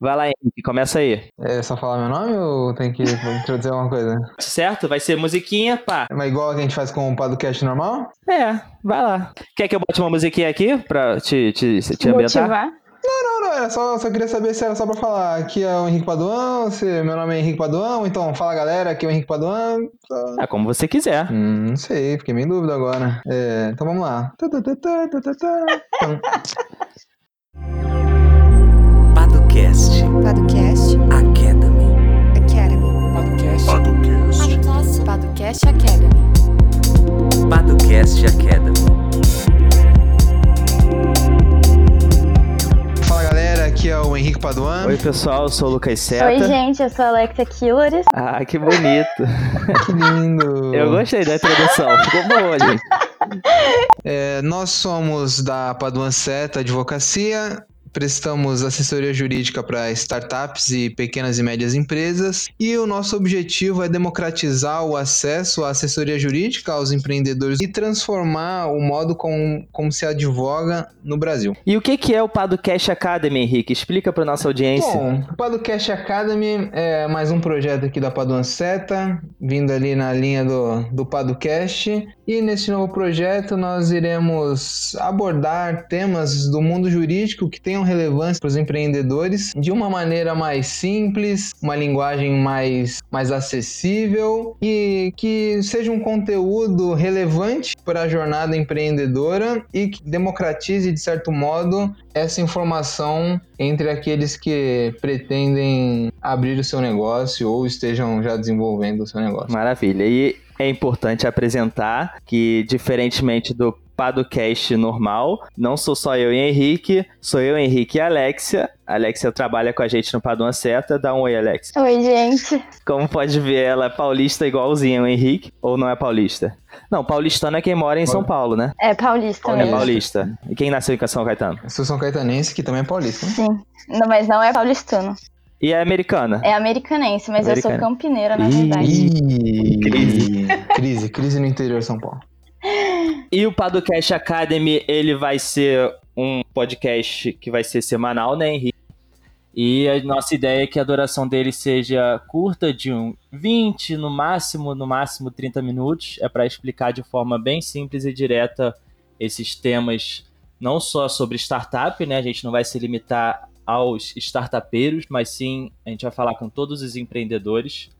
Vai lá, Henrique, começa aí. É só falar meu nome ou tem que introduzir alguma coisa? Certo? Vai ser musiquinha, pá. É igual a que a gente faz com o podcast normal? É, vai lá. Quer que eu bote uma musiquinha aqui pra te, te, te ambientar? Motivar. Não, não, não. Era só, só queria saber se era só pra falar. Aqui é o Henrique Paduan, se meu nome é Henrique Paduan, então fala galera, aqui é o Henrique Paduan. Só- Ah, como você quiser. Hum, não sei, fiquei meio em dúvida agora. É, então vamos lá. Paducast Podcast Academy. Academy. Podcast. Podcast Academy. Paducast Academy. Fala galera, aqui é o Henrique Paduan. Oi, pessoal, eu sou o Lucas Seta. Oi, gente, eu sou a Alexia Killers. Ah, que bonito. Que lindo. Eu gostei da introdução. Ficou boa, gente. É, nós somos da Paduan Seta Advocacia, prestamos assessoria jurídica para startups e pequenas e médias empresas, e o nosso objetivo é democratizar o acesso à assessoria jurídica aos empreendedores e transformar o modo como, como se advoga no Brasil. E o que, que é o Paducast Academy, Henrique? Explica pra nossa audiência. Bom, o Paducast Academy é mais um projeto aqui da Paduan Seta, vindo ali na linha do, do Paducast. E nesse novo projeto nós iremos abordar temas do mundo jurídico que tenham relevância para os empreendedores de uma maneira mais simples, uma linguagem mais, mais acessível e que seja um conteúdo relevante para a jornada empreendedora e que democratize, de certo modo, essa informação entre aqueles que pretendem abrir o seu negócio ou estejam já desenvolvendo o seu negócio. Maravilha. E é importante apresentar que, diferentemente do Paducast normal, não sou só eu e Henrique, sou eu, Henrique e Alexia. A Alexia trabalha com a gente no Paduan Seta. Dá um oi, Alexia. Oi, gente. Como pode ver, ela é paulista igualzinha o Henrique, ou não é paulista? Não, paulistano é quem mora em São Paulo, né? É paulista É mesmo. paulista. E quem nasceu em São Caetano? Eu sou São Caetanense, que também é paulista. né? Sim. Não, mas não é paulistano. E é americana? É americanense, mas eu Americana. sou campineira, na Ih. verdade. Ih, Crise. crise, crise no interior de São Paulo. E o Paducast Academy, ele vai ser um podcast que vai ser semanal, né, Henrique? E a nossa ideia é que a duração dele seja curta, de um 20, no máximo, no máximo 30 minutos. É para explicar de forma bem simples e direta esses temas, não só sobre startup, né? A gente não vai se limitar aos startupeiros, mas sim a gente vai falar com todos os empreendedores.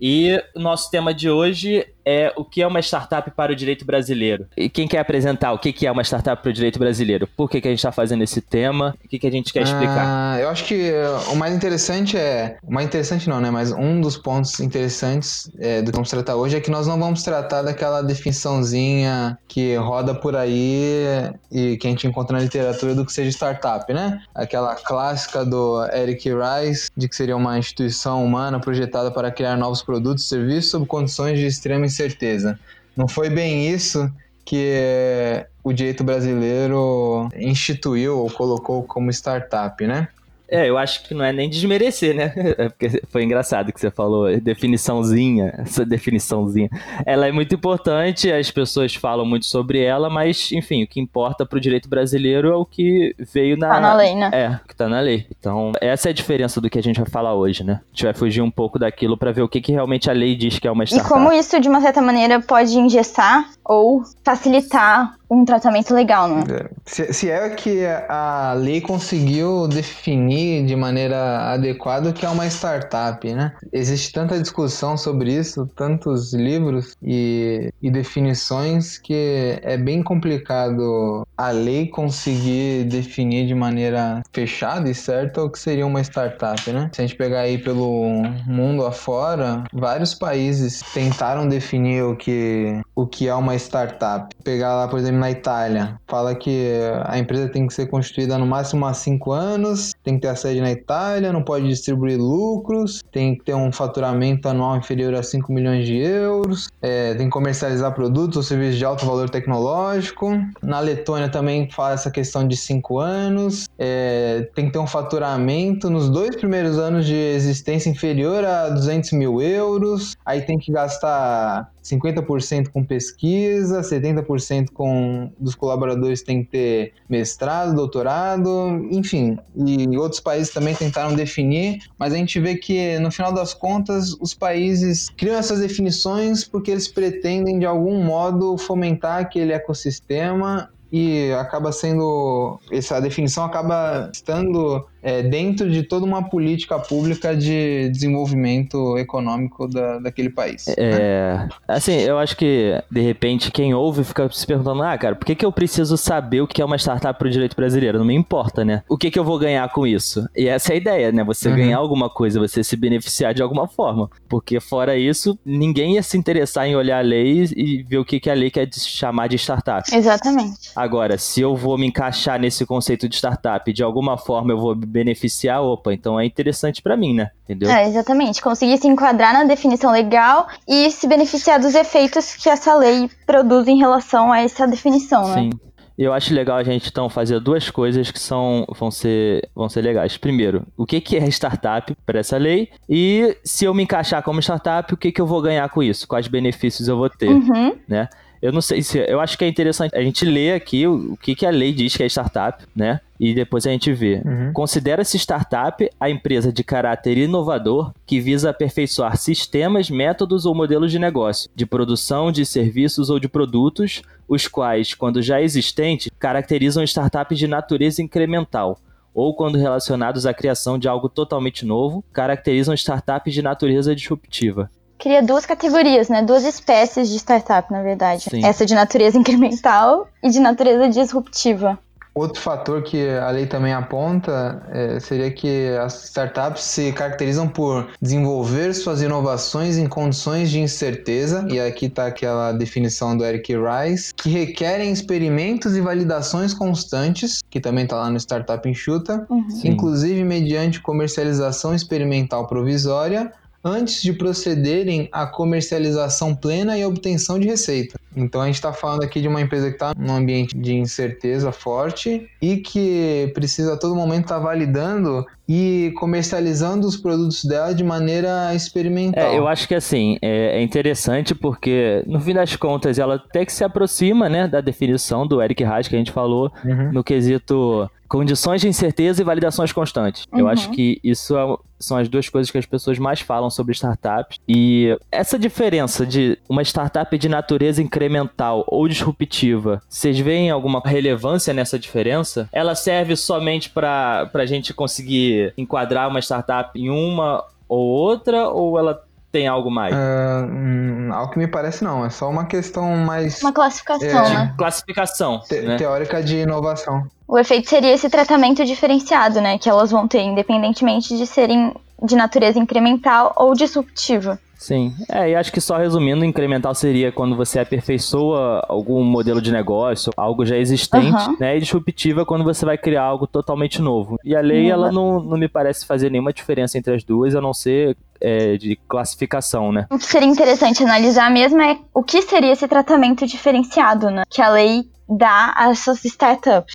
E o nosso tema de hoje é o que é uma startup para o direito brasileiro. E quem quer apresentar o que é uma startup para o direito brasileiro? Por que, que a gente está fazendo esse tema? O que, que a gente quer explicar? Ah, eu acho que uh, o mais interessante é. O mais interessante não, né? Mas um dos pontos interessantes é, do que vamos tratar hoje é que nós não vamos tratar daquela definiçãozinha que roda por aí e que a gente encontra na literatura do que seja startup, né? Aquela clássica do Eric Rice, de que seria uma instituição humana projetada para criar novos produtos e serviços sob condições de extrema incerteza. Não foi bem isso que o direito brasileiro instituiu ou colocou como startup, né? É, eu acho que não é nem desmerecer, né? É porque foi engraçado que você falou, definiçãozinha, essa definiçãozinha. Ela é muito importante, as pessoas falam muito sobre ela, mas, enfim, o que importa para o direito brasileiro é o que veio na. Tá na lei, né? É, o que tá na lei. Então, essa é a diferença do que a gente vai falar hoje, né? A gente vai fugir um pouco daquilo para ver o que, que realmente a lei diz que é uma E startup. como isso, de uma certa maneira, pode engessar ou facilitar um tratamento legal, né? Se, se é que a lei conseguiu definir de maneira adequada o que é uma startup, né? Existe tanta discussão sobre isso, tantos livros e, e definições que é bem complicado a lei conseguir definir de maneira fechada e certa o que seria uma startup, né? Se a gente pegar aí pelo mundo afora, vários países tentaram definir o que, o que é uma startup. Pegar lá, por exemplo, na Itália, fala que a empresa tem que ser constituída no máximo há cinco anos, tem que ter a sede na Itália, não pode distribuir lucros, tem que ter um faturamento anual inferior a 5 milhões de euros, é, tem que comercializar produtos ou serviços de alto valor tecnológico. Na Letônia também fala essa questão de cinco anos, é, tem que ter um faturamento nos dois primeiros anos de existência inferior a 200 mil euros, aí tem que gastar 50% com pesquisa, 70% com dos colaboradores tem que ter mestrado, doutorado, enfim. E outros países também tentaram definir, mas a gente vê que no final das contas os países criam essas definições porque eles pretendem de algum modo fomentar aquele ecossistema e acaba sendo essa definição acaba estando é, dentro de toda uma política pública de desenvolvimento econômico da, daquele país. né? É, assim, eu acho que, de repente, quem ouve fica se perguntando, ah, cara, por que, que eu preciso saber o que é uma startup pro direito brasileiro? Não me importa, né? O que, que eu vou ganhar com isso? E essa é a ideia, né? Você Uhum. ganhar alguma coisa, você se beneficiar de alguma forma. Porque, fora isso, ninguém ia se interessar em olhar a lei e ver o que, que a lei quer chamar de startup. Exatamente. Agora, se eu vou me encaixar nesse conceito de startup, de alguma forma eu vou beneficiar, opa, então é interessante pra mim, né? Entendeu? É, exatamente. Conseguir se enquadrar na definição legal e se beneficiar dos efeitos que essa lei produz em relação a essa definição, né? Sim. Eu acho legal a gente então fazer duas coisas que são vão ser vão ser legais. Primeiro, o que que é startup para essa lei? E se eu me encaixar como startup, o que que eu vou ganhar com isso? Quais benefícios eu vou ter, Uhum. né? Eu não sei se eu acho que é interessante a gente ler aqui o, o que que a lei diz que é startup, né? E depois a gente vê. Uhum. Considera-se startup a empresa de caráter inovador que visa aperfeiçoar sistemas, métodos ou modelos de negócio, de produção de serviços ou de produtos, os quais, quando já existentes, caracterizam startups de natureza incremental, ou quando relacionados à criação de algo totalmente novo, caracterizam startups de natureza disruptiva. Cria duas categorias, né? Duas espécies de startup, na verdade. Sim. Essa de natureza incremental e de natureza disruptiva. Outro fator que a lei também aponta é, seria que as startups se caracterizam por desenvolver suas inovações em condições de incerteza, e aqui está aquela definição do Eric Rice, que requerem experimentos e validações constantes, que também está lá no Startup Enxuta, Uhum. Inclusive mediante comercialização experimental provisória, antes de procederem à comercialização plena e obtenção de receita. Então a gente está falando aqui de uma empresa que está num ambiente de incerteza forte e que precisa a todo momento estar validando e comercializando os produtos dela de maneira experimental. É, eu acho que assim, é, é interessante porque, no fim das contas, ela até que se aproxima, né, da definição do Eric Reis que a gente falou, Uhum. no quesito condições de incerteza e validações constantes. Eu Uhum. acho que isso é- são as duas coisas que as pessoas mais falam sobre startups. E essa diferença de uma startup de natureza incremental ou disruptiva, vocês veem alguma relevância nessa diferença? Ela serve somente para a gente conseguir enquadrar uma startup em uma ou outra, ou ela tem algo mais? Ah, hum, ao que me parece, não. É só uma questão mais Uma classificação, É, né? Classificação, te- né? teórica de inovação. O efeito seria esse tratamento diferenciado, né? Que elas vão ter, independentemente de serem de natureza incremental ou disruptiva. Sim, é, e acho que só resumindo, incremental seria quando você aperfeiçoa algum modelo de negócio, algo já existente, Aham. né? E disruptiva é quando você vai criar algo totalmente novo. E a lei, Uhum. ela não, não me parece fazer nenhuma diferença entre as duas, a não ser é, de classificação, né? O que seria interessante analisar mesmo é o que seria esse tratamento diferenciado, né? Que a lei dá a essas startups.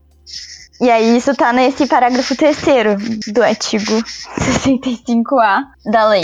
E aí isso tá nesse parágrafo terceiro do artigo 65A da lei.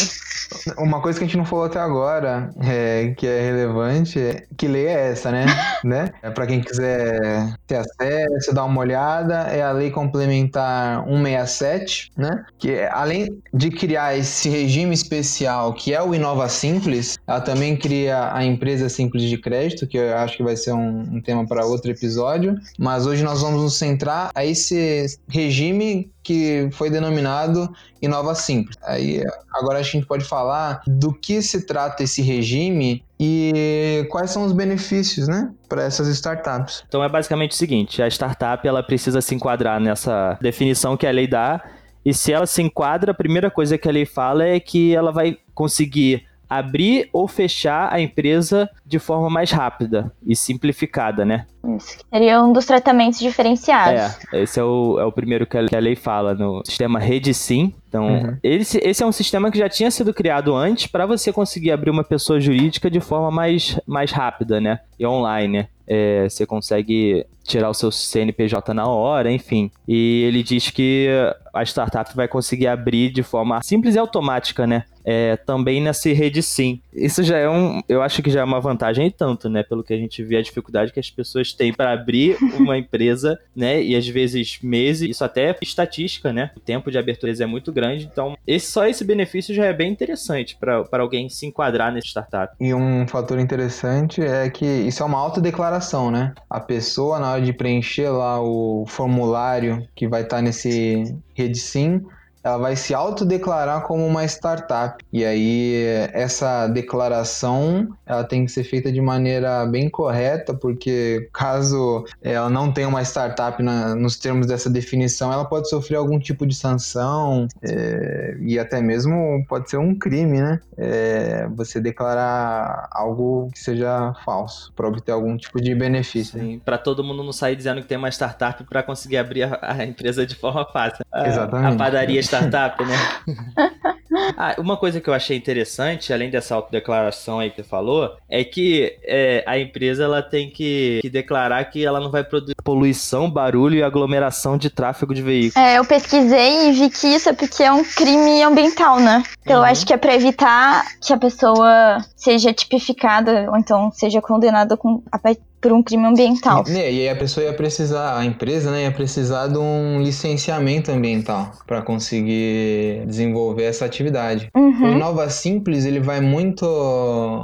Uma coisa que a gente não falou até agora, é, que é relevante, é que lei é essa, né? né? É para quem quiser ter acesso, dar uma olhada, é a Lei Complementar 167, né? Que é, além de criar esse regime especial, que é o Inova Simples, ela também cria a Empresa Simples de Crédito, que eu acho que vai ser um, um tema para outro episódio. Mas hoje nós vamos nos centrar a esse regime que foi denominado Inova Simples. Aí agora a gente pode falar do que se trata esse regime e quais são os benefícios, né, para essas startups. Então é basicamente o seguinte, a startup ela precisa se enquadrar nessa definição que a lei dá, e se ela se enquadra, a primeira coisa que a lei fala é que ela vai conseguir abrir ou fechar a empresa de forma mais rápida e simplificada, né? Isso. Seria um dos tratamentos diferenciados. É, esse é o, é o primeiro que a, que a lei fala no sistema Rede Sim. Então, Uhum. esse, esse é um sistema que já tinha sido criado antes para você conseguir abrir uma pessoa jurídica de forma mais, mais rápida, né? E online, né? É, você consegue tirar o seu CNPJ na hora, enfim. E ele diz que a startup vai conseguir abrir de forma simples e automática, né? É, também nessa rede sim. Isso já é um, eu acho que já é uma vantagem e tanto, né? Pelo que a gente vê a dificuldade que as pessoas têm para abrir uma empresa, né? E às vezes meses, isso até é estatística, né? O tempo de abertura é muito grande, então esse, só esse benefício já é bem interessante para alguém se enquadrar nesse startup. E um fator interessante é que isso é uma autodeclaração, né? A pessoa, na hora de preencher lá o formulário que vai estar nesse Rede Sim, ela vai se autodeclarar como uma startup. E aí essa declaração ela tem que ser feita de maneira bem correta, porque caso ela não tenha uma startup na, nos termos dessa definição, ela pode sofrer algum tipo de sanção é, e até mesmo pode ser um crime, né? É, você declarar algo que seja falso para obter algum tipo de benefício. Sim, para todo mundo não sair dizendo que tem uma startup para conseguir abrir a, a, empresa de forma fácil. A, Exatamente. A padaria startup, né? ah, uma coisa que eu achei interessante, além dessa autodeclaração aí que você falou, é que é, a empresa ela tem que, que, declarar que ela não vai produzir poluição, barulho e aglomeração de tráfego de veículos. É, eu pesquisei e vi que isso é porque é um crime ambiental, né? Então uhum. eu acho que é para evitar que a pessoa seja tipificada ou então seja condenada com a por um crime ambiental. E, e aí a pessoa ia precisar, a empresa, né, ia precisar de um licenciamento ambiental para conseguir desenvolver essa atividade. Uhum. O Inova Simples, ele vai muito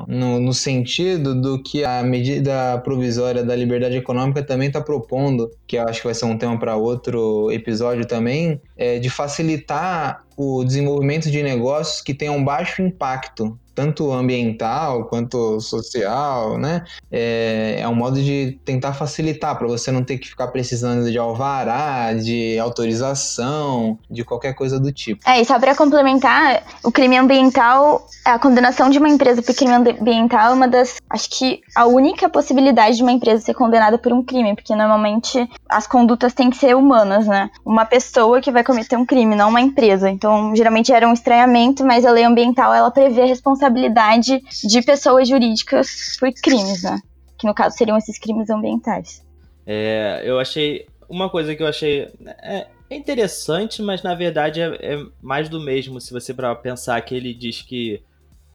no, no sentido do que a medida provisória da liberdade econômica também está propondo, que eu acho que vai ser um tema para outro episódio também, é de facilitar o desenvolvimento de negócios que tenham baixo impacto tanto ambiental quanto social, né? É, é um modo de tentar facilitar para você não ter que ficar precisando de alvará, de autorização, de qualquer coisa do tipo. É, e só para complementar, o crime ambiental, a condenação de uma empresa por crime ambiental é uma das, acho que a única possibilidade de uma empresa ser condenada por um crime, porque normalmente as condutas têm que ser humanas, né? Uma pessoa que vai cometer um crime, não uma empresa. Então, geralmente era um estranhamento, mas a lei ambiental ela prevê a responsabilidade responsabilidade de pessoas jurídicas por crimes, né? Que no caso seriam esses crimes ambientais. É, eu achei. Uma coisa que eu achei. É, é interessante, mas na verdade é, é, mais do mesmo. Se você para pensar que ele diz que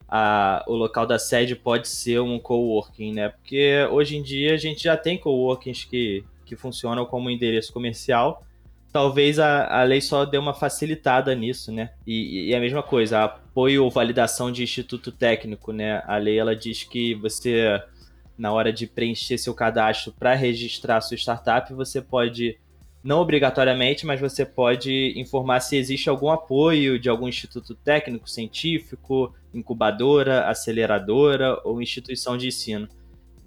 a, o local da sede pode ser um coworking, né? Porque hoje em dia a gente já tem coworkings que, que funcionam como endereço comercial talvez a, a lei só dê uma facilitada nisso, né? E, e a mesma coisa, apoio ou validação de instituto técnico, né? A lei ela diz que você, na hora de preencher seu cadastro para registrar sua startup, você pode, não obrigatoriamente, mas você pode informar se existe algum apoio de algum instituto técnico, científico, incubadora, aceleradora ou instituição de ensino.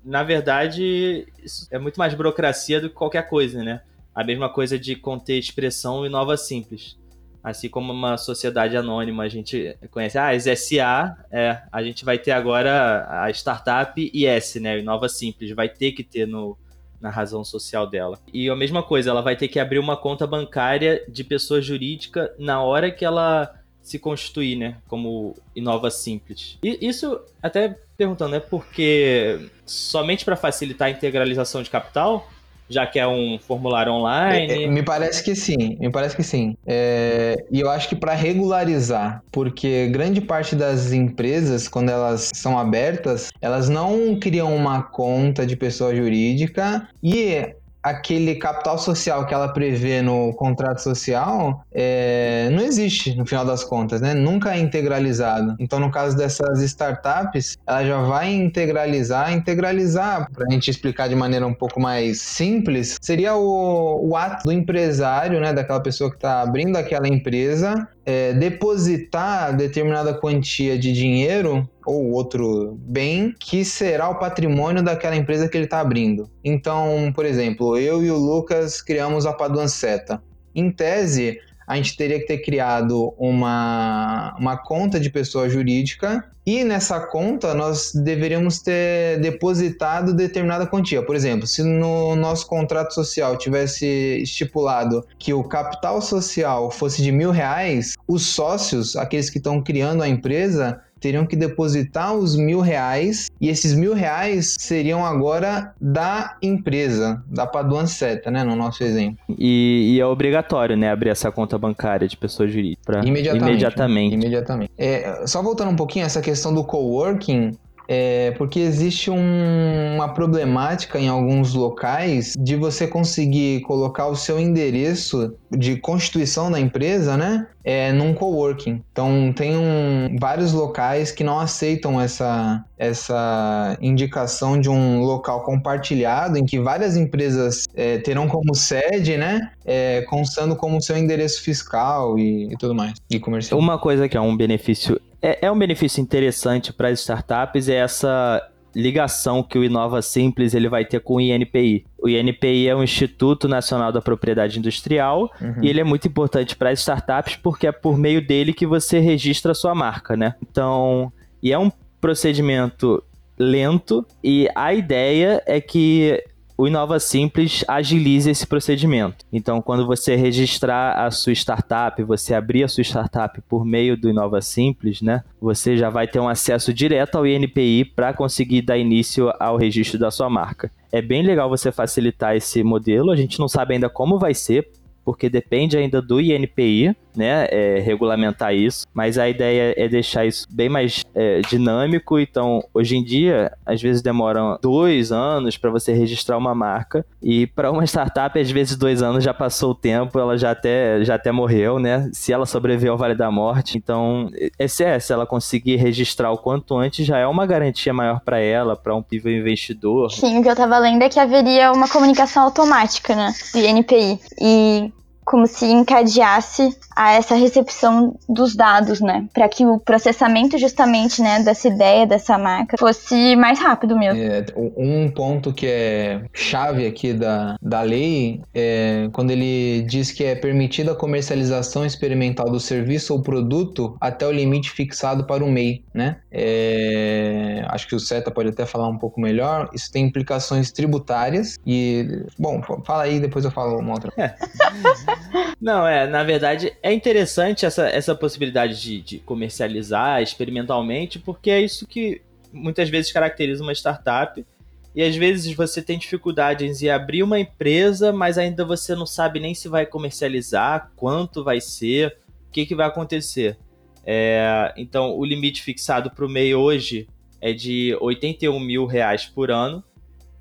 Na verdade, isso é muito mais burocracia do que qualquer coisa, né? A mesma coisa de conter expressão e nova simples. Assim como uma sociedade anônima a gente conhece, ah, as SA, é, a gente vai ter agora a startup IS, né, Nova Simples, vai ter que ter no, na razão social dela. E a mesma coisa, ela vai ter que abrir uma conta bancária de pessoa jurídica na hora que ela se constituir, né, como Inova Simples. E isso, até perguntando, é porque somente para facilitar a integralização de capital já que é um formulário online? É, é, me parece que sim, me parece que sim. É, e eu acho que para regularizar, porque grande parte das empresas, quando elas são abertas, elas não criam uma conta de pessoa jurídica e aquele capital social que ela prevê no contrato social é, não existe no final das contas, né? Nunca é integralizado. Então, no caso dessas startups, ela já vai integralizar. Integralizar, para a gente explicar de maneira um pouco mais simples, seria o, o ato do empresário, né? Daquela pessoa que está abrindo aquela empresa, é, depositar determinada quantia de dinheiro ou outro bem que será o patrimônio daquela empresa que ele está abrindo. Então, por exemplo, eu e o Lucas criamos a Paduan Seta. Em tese, a gente teria que ter criado uma, uma conta de pessoa jurídica e nessa conta nós deveríamos ter depositado determinada quantia. Por exemplo, se no nosso contrato social tivesse estipulado que o capital social fosse de mil reais, os sócios, aqueles que estão criando a empresa, teriam que depositar os mil reais e esses mil reais seriam agora da empresa, da Paduan Seta, né? No nosso exemplo. E, e é obrigatório, né, abrir essa conta bancária de pessoa jurídica. pra- Imediatamente. Imediatamente. Imediatamente. É, só voltando um pouquinho, essa questão do coworking, é porque existe um- uma problemática em alguns locais de você conseguir colocar o seu endereço de constituição da empresa, né? É, num coworking. Então tem um- vários locais que não aceitam essa, essa indicação de um local compartilhado em que várias empresas é, terão como sede, né? É, constando como seu endereço fiscal e, e tudo mais. E comercial. Uma coisa que é um benefício, é, é um benefício interessante para as startups é essa ligação que o Inova Simples ele vai ter com o INPI. O INPI é o Instituto Nacional da Propriedade Industrial Uhum. e ele é muito importante para as startups porque é por meio dele que você registra a sua marca, né? Então, e é um procedimento lento e a ideia é que o Inova Simples agilize esse procedimento. Então, quando você registrar a sua startup, você abrir a sua startup por meio do Inova Simples, né? Você já vai ter um acesso direto ao INPI para conseguir dar início ao registro da sua marca. É bem legal você facilitar esse modelo. A gente não sabe ainda como vai ser, porque depende ainda do INPI, né, é, regulamentar isso, mas a ideia é deixar isso bem mais é, dinâmico, então hoje em dia, às vezes demoram dois anos para você registrar uma marca, e para uma startup, às vezes dois anos já passou o tempo, ela já até, já até morreu, né, se ela sobreviveu ao Vale da Morte, então, esse é, se ela conseguir registrar o quanto antes, já é uma garantia maior para ela, para um possível investidor, Sim, o que eu tava lendo é que haveria uma comunicação automática, né, do INPI. E como se encadeasse a essa recepção dos dados, né, para que o processamento justamente, né, dessa ideia, dessa marca, fosse mais rápido mesmo. É, um ponto que é chave aqui da, da lei é quando ele diz que é permitida a comercialização experimental do serviço ou produto até o limite fixado para o MEI, né? É, acho que o Seta pode até falar um pouco melhor. Isso tem implicações tributárias e, bom, fala aí, depois eu falo uma outra. Não, é, na verdade, é interessante essa, essa possibilidade de, de comercializar experimentalmente, porque é isso que muitas vezes caracteriza uma startup. E às vezes você tem dificuldades em abrir uma empresa, mas ainda você não sabe nem se vai comercializar, quanto vai ser, o que, que vai acontecer. É, então, o limite fixado para o MEI hoje é de 81 mil reais por ano.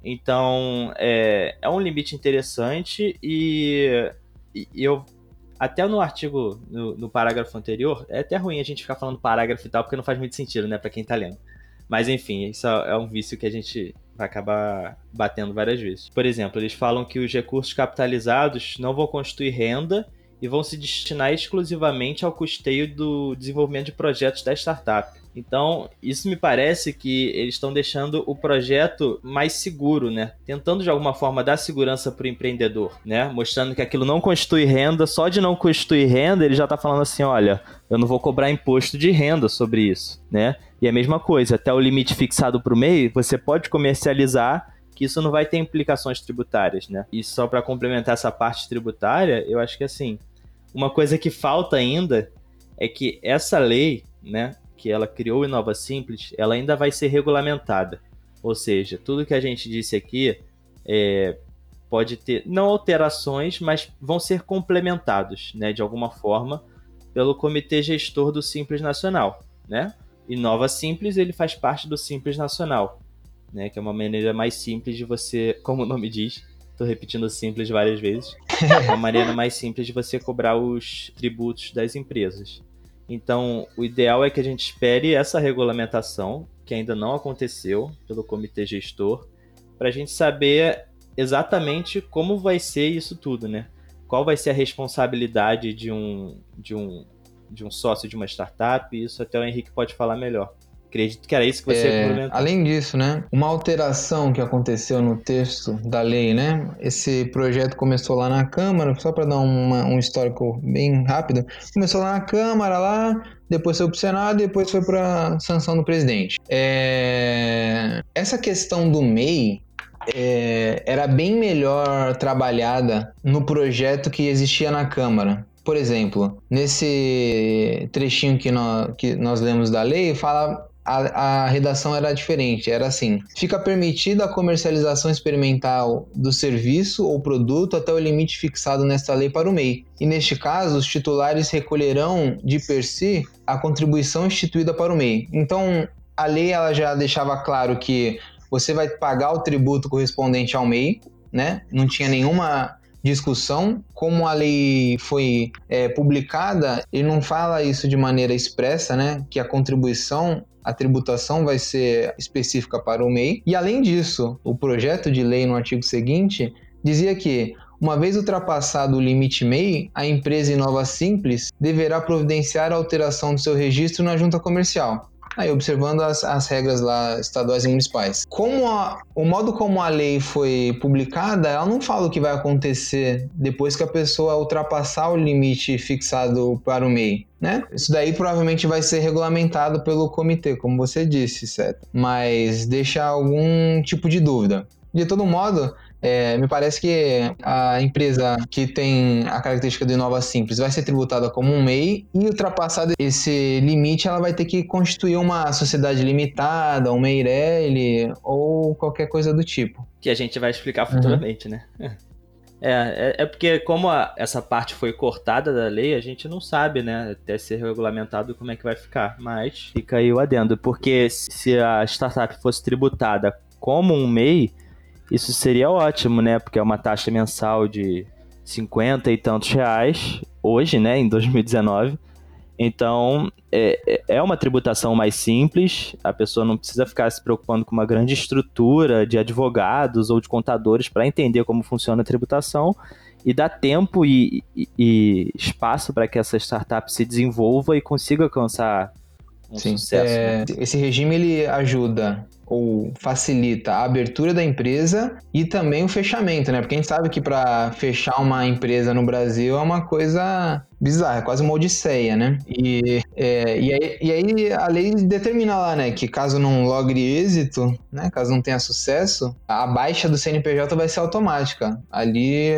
Então, é, é um limite interessante e e eu até no artigo, no, no, parágrafo anterior, é até ruim a gente ficar falando parágrafo e tal, porque não faz muito sentido, né, para quem tá lendo. Mas enfim, isso é um vício que a gente vai acabar batendo várias vezes. Por exemplo, eles falam que os recursos capitalizados não vão constituir renda e vão se destinar exclusivamente ao custeio do desenvolvimento de projetos da startup. Então, isso me parece que eles estão deixando o projeto mais seguro, né? Tentando de alguma forma dar segurança para o empreendedor, né? Mostrando que aquilo não constitui renda, só de não constituir renda, ele já está falando assim: olha, eu não vou cobrar imposto de renda sobre isso, né? E a mesma coisa, até o limite fixado para o MEI, você pode comercializar que isso não vai ter implicações tributárias, né? E só para complementar essa parte tributária, eu acho que assim, uma coisa que falta ainda é que essa lei, né, que ela criou o Inova Simples, ela ainda vai ser regulamentada. Ou seja, tudo que a gente disse aqui é, pode ter, não alterações, mas vão ser complementados, né, de alguma forma, pelo Comitê Gestor do Simples Nacional, né? Inova Simples, ele faz parte do Simples Nacional, né, que é uma maneira mais simples de você, como o nome diz, estou repetindo simples várias vezes, é uma maneira mais simples de você cobrar os tributos das empresas. Então, o ideal é que a gente espere essa regulamentação, que ainda não aconteceu pelo comitê gestor, para a gente saber exatamente como vai ser isso tudo, né? Qual vai ser a responsabilidade de um, de um, de um sócio de uma startup? Isso até o Henrique pode falar melhor. Acredito que era isso que você é. Além disso, né? Uma alteração que aconteceu no texto da lei, né? Esse projeto começou lá na Câmara, só para dar uma, um histórico bem rápido. Começou lá na Câmara, lá, depois foi para o Senado, depois foi para sanção do presidente. É... Essa questão do MEI é, era bem melhor trabalhada no projeto que existia na Câmara. Por exemplo, nesse trechinho que nós, que nós lemos da lei, fala a, a, redação era diferente, era assim: fica permitida a comercialização experimental do serviço ou produto até o limite fixado nesta lei para o MEI. E neste caso, os titulares recolherão de per si a contribuição instituída para o MEI. Então, a lei ela já deixava claro que você vai pagar o tributo correspondente ao MEI, né? Não tinha nenhuma discussão. Como a lei foi é, publicada, ele não fala isso de maneira expressa, né? Que a contribuição a tributação vai ser específica para o MEI. E além disso, o projeto de lei no artigo seguinte dizia que uma vez ultrapassado o limite MEI, a empresa Inova Simples deverá providenciar a alteração do seu registro na junta comercial. Aí, observando as, as regras lá estaduais e municipais. Como a, o modo como a lei foi publicada, ela não fala o que vai acontecer depois que a pessoa ultrapassar o limite fixado para o MEI. Né? Isso daí provavelmente vai ser regulamentado pelo comitê, como você disse, certo? Mas deixa algum tipo de dúvida. De todo modo, é, me parece que a empresa que tem a característica de Nova Simples vai ser tributada como um MEI e ultrapassado esse limite, ela vai ter que constituir uma sociedade limitada, um Meirelli ou qualquer coisa do tipo. Que a gente vai explicar futuramente, uhum. né? É, é, é, porque como a, essa parte foi cortada da lei, a gente não sabe, né, até ser regulamentado como é que vai ficar. Mas fica aí o adendo, porque se a startup fosse tributada como um MEI, isso seria ótimo, né? Porque é uma taxa mensal de 50 e tantos reais hoje, né? Em 2019. Então, é, é, é uma tributação mais simples, a pessoa não precisa ficar se preocupando com uma grande estrutura de advogados ou de contadores para entender como funciona a tributação e dá tempo e, e, e espaço para que essa startup se desenvolva e consiga alcançar um Sim, sucesso. É, né? Esse regime ele ajuda ou facilita a abertura da empresa e também o fechamento, né? Porque a gente sabe que para fechar uma empresa no Brasil é uma coisa bizarra, é quase uma odisseia, né? E, é, e, aí, e, aí, a lei determina lá, né, que caso não logre êxito, né, caso não tenha sucesso, a baixa do CNPJ vai ser automática. Ali,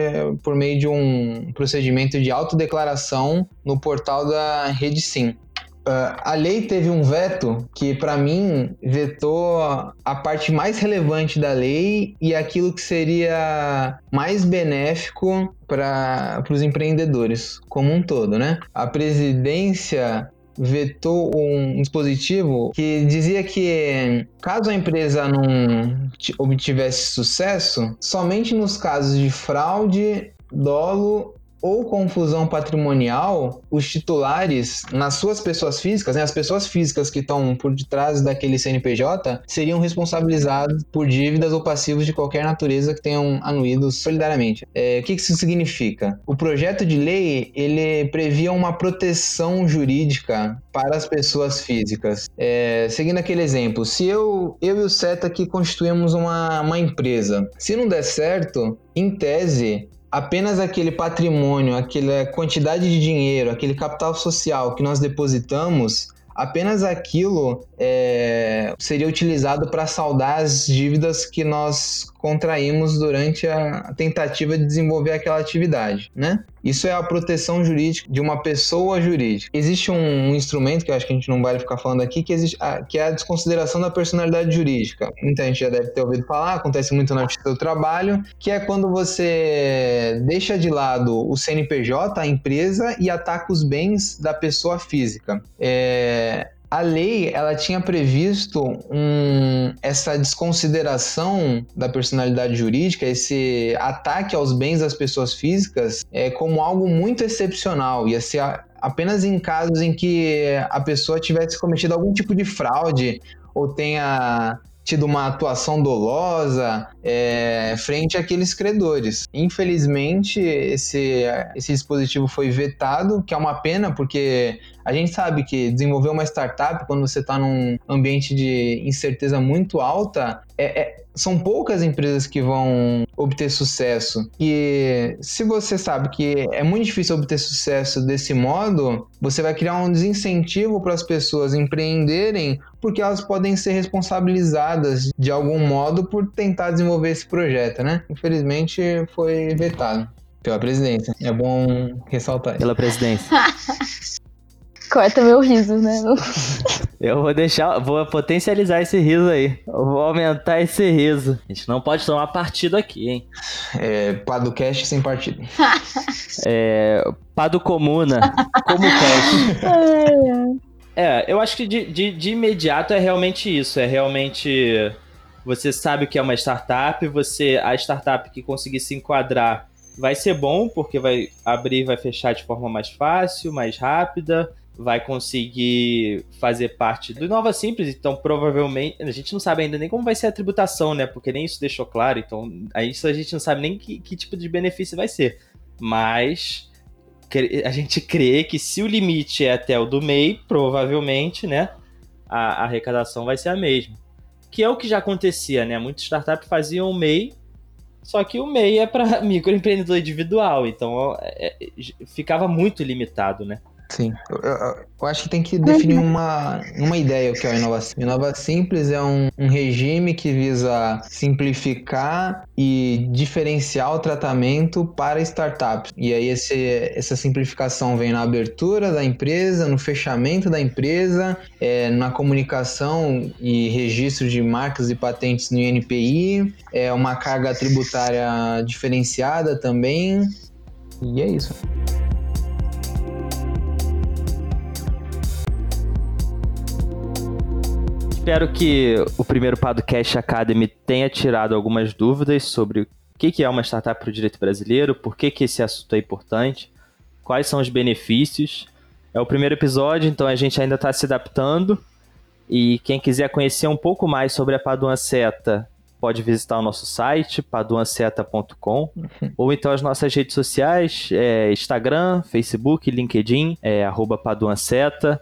por meio de um procedimento de autodeclaração no portal da Rede Sim. Uh, a lei teve um veto que, para mim, vetou a parte mais relevante da lei e aquilo que seria mais benéfico para os empreendedores como um todo, né? A presidência vetou um dispositivo que dizia que caso a empresa não obtivesse sucesso, somente nos casos de fraude, dolo ou confusão patrimonial, os titulares, nas suas pessoas físicas, né, as pessoas físicas que estão por detrás daquele CNPJ, seriam responsabilizados por dívidas ou passivos de qualquer natureza que tenham anuídos solidariamente. É, o que isso significa? O projeto de lei ele previa uma proteção jurídica para as pessoas físicas. É, seguindo aquele exemplo, se eu, eu e o Seta aqui constituímos uma, uma empresa, se não der certo, em tese, apenas aquele patrimônio, aquela quantidade de dinheiro, aquele capital social que nós depositamos, apenas aquilo é, seria utilizado para saldar as dívidas que nós contraímos durante a tentativa de desenvolver aquela atividade, né? Isso é a proteção jurídica de uma pessoa jurídica. Existe um, um instrumento que eu acho que a gente não vai ficar falando aqui, que, existe, a, que é a desconsideração da personalidade jurídica. Muita gente já deve ter ouvido falar, acontece muito na justiça do trabalho, que é quando você deixa de lado o CNPJ, a empresa, e ataca os bens da pessoa física. É, a lei ela tinha previsto um, essa desconsideração da personalidade jurídica, esse ataque aos bens das pessoas físicas, é, como algo muito excepcional. Ia ser a, apenas em casos em que a pessoa tivesse cometido algum tipo de fraude ou tenha tido uma atuação dolosa é, frente àqueles credores. Infelizmente, esse, esse dispositivo foi vetado, que é uma pena, porque a gente sabe que desenvolver uma startup, quando você está num ambiente de incerteza muito alta, é, é, são poucas empresas que vão obter sucesso. E se você sabe que é muito difícil obter sucesso desse modo, você vai criar um desincentivo para as pessoas empreenderem, porque elas podem ser responsabilizadas de algum modo por tentar desenvolver esse projeto, né? Infelizmente foi vetado. Pela presidência. É bom ressaltar isso. pela presidência. Corta meu riso, né? Eu vou deixar, vou potencializar esse riso aí. Eu vou aumentar esse riso. A gente não pode tomar partido aqui, hein? É, Padocast sem partido. É, Pado Comuna, como ai. É, eu acho que de, de, de imediato é realmente isso. É realmente. Você sabe o que é uma startup, você. A startup que conseguir se enquadrar vai ser bom, porque vai abrir e vai fechar de forma mais fácil, mais rápida. Vai conseguir fazer parte do Nova Simples, então provavelmente. A gente não sabe ainda nem como vai ser a tributação, né? Porque nem isso deixou claro, então aí isso a gente não sabe nem que, que tipo de benefício vai ser. Mas a gente crê que se o limite é até o do MEI, provavelmente, né, a, a arrecadação vai ser a mesma. Que é o que já acontecia, né? Muitas startups faziam o MEI, só que o MEI é para microempreendedor individual, então é, é, ficava muito limitado, né? Sim. Eu, eu- eu acho que tem que definir uma, uma ideia o que é o Inova Simples. Inova Simples é um, um regime que visa simplificar e diferenciar o tratamento para startups. E aí esse, essa simplificação vem na abertura da empresa, no fechamento da empresa, é, na comunicação e registro de marcas e patentes no INPI, é uma carga tributária diferenciada também. E é isso. Espero que o primeiro Podcast Academy tenha tirado algumas dúvidas sobre o que é uma startup para o direito brasileiro, por que, que esse assunto é importante, quais são os benefícios. É o primeiro episódio, então a gente ainda está se adaptando. E quem quiser conhecer um pouco mais sobre a Paduan Seta, pode visitar o nosso site, paduanceta.com, ou então as nossas redes sociais, é, Instagram, Facebook, LinkedIn, é, arroba Paduanceta.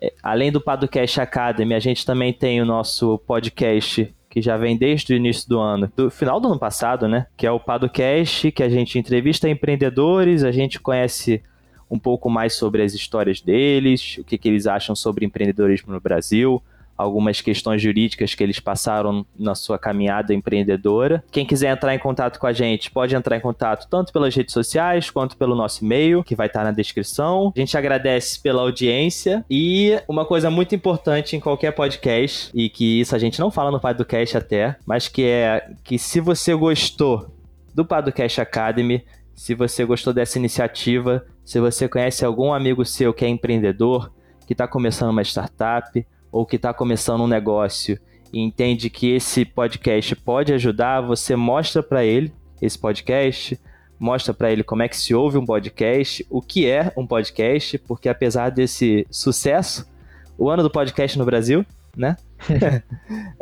É, Além do Podcast Academy, a gente também tem o nosso podcast que já vem desde o início do ano, do final do ano passado, né? Que é o Padocast, que a gente entrevista empreendedores, a gente conhece um pouco mais sobre as histórias deles, o que, que eles acham sobre empreendedorismo no Brasil, algumas questões jurídicas que eles passaram na sua caminhada empreendedora. Quem quiser entrar em contato com a gente, pode entrar em contato tanto pelas redes sociais quanto pelo nosso e-mail, que vai estar na descrição. A gente agradece pela audiência e uma coisa muito importante em qualquer podcast, e que isso a gente não fala no Padocast até, mas que é que se você gostou do Padocast Academy, se você gostou dessa iniciativa, se você conhece algum amigo seu que é empreendedor, que está começando uma startup ou que está começando um negócio e entende que esse podcast pode ajudar, você mostra para ele esse podcast, mostra para ele como é que se ouve um podcast, o que é um podcast, porque apesar desse sucesso, o ano do podcast no Brasil, né?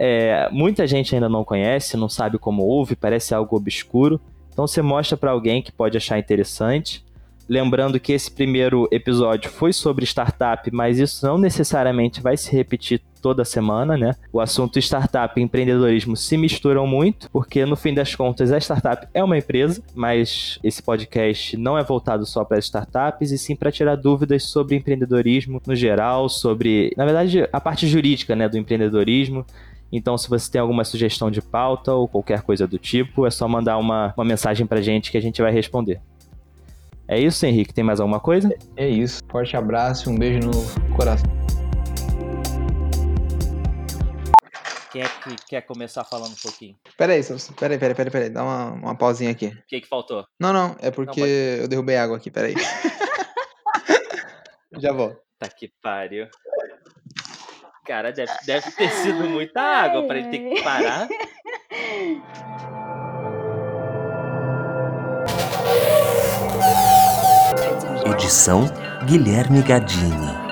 É, muita gente ainda não conhece, não sabe como ouve, parece algo obscuro. Então você mostra para alguém que pode achar interessante. Lembrando que esse primeiro episódio foi sobre startup, mas isso não necessariamente vai se repetir toda semana, né? O assunto startup e empreendedorismo se misturam muito, porque no fim das contas a startup é uma empresa, mas esse podcast não é voltado só para startups e sim para tirar dúvidas sobre empreendedorismo no geral, sobre, na verdade, a parte jurídica, né, do empreendedorismo. Então, se você tem alguma sugestão de pauta ou qualquer coisa do tipo, é só mandar uma, uma mensagem pra gente que a gente vai responder. É isso, Henrique? Tem mais alguma coisa? É isso. Forte abraço e um beijo no coração. Quem é que quer começar falando um pouquinho? Pera aí, Celso. Pera aí, pera aí, pera aí, pera aí. Dá uma, uma pausinha aqui. O que, que faltou? Não, não. É porque pode- eu derrubei água aqui. Pera aí. Já volto. Tá que pariu. Cara, deve, deve ter sido muita água pra ele ter que parar. Edição Guilherme Gadini.